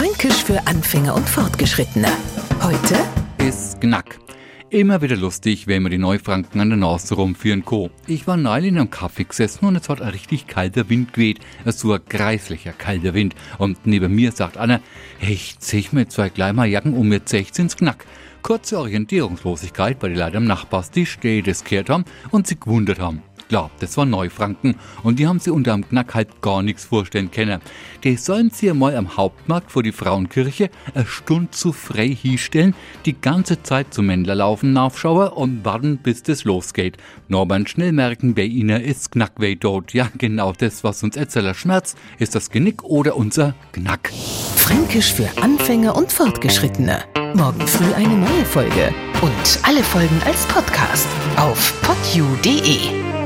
Fränkisch für Anfänger und Fortgeschrittene. Heute ist Knack. Immer wieder lustig, wenn wir die Neufranken an der Nase rumführen Co. Ich war neulich in einem Kaffee gesessen und es hat ein richtig kalter Wind geweht. Es war ein kreislicher kalter Wind. Und neben mir sagt einer, hey, ich zieh mir zwei kleine Jacken um mir zähcht's ins Knack. Kurze Orientierungslosigkeit, weil die Leute am Nachbarstisch die das gehört haben und sich gewundert haben. Klar, das war Neufranken und die haben sie unter dem Knack halt gar nichts vorstellen können. Die sollen sie mal am Hauptmarkt vor die Frauenkirche eine Stunde zu frei hinstellen, die ganze Zeit zum Mändler laufen, nachschauen und warten, bis das losgeht. Nur beim schnell merken, bei ihnen ist Knackweh tot. Ja, genau das, was uns Etzeler schmerzt, ist das Genick oder unser Knack. Fränkisch für Anfänger und Fortgeschrittene. Morgen früh eine neue Folge. Und alle Folgen als Podcast auf podu.de.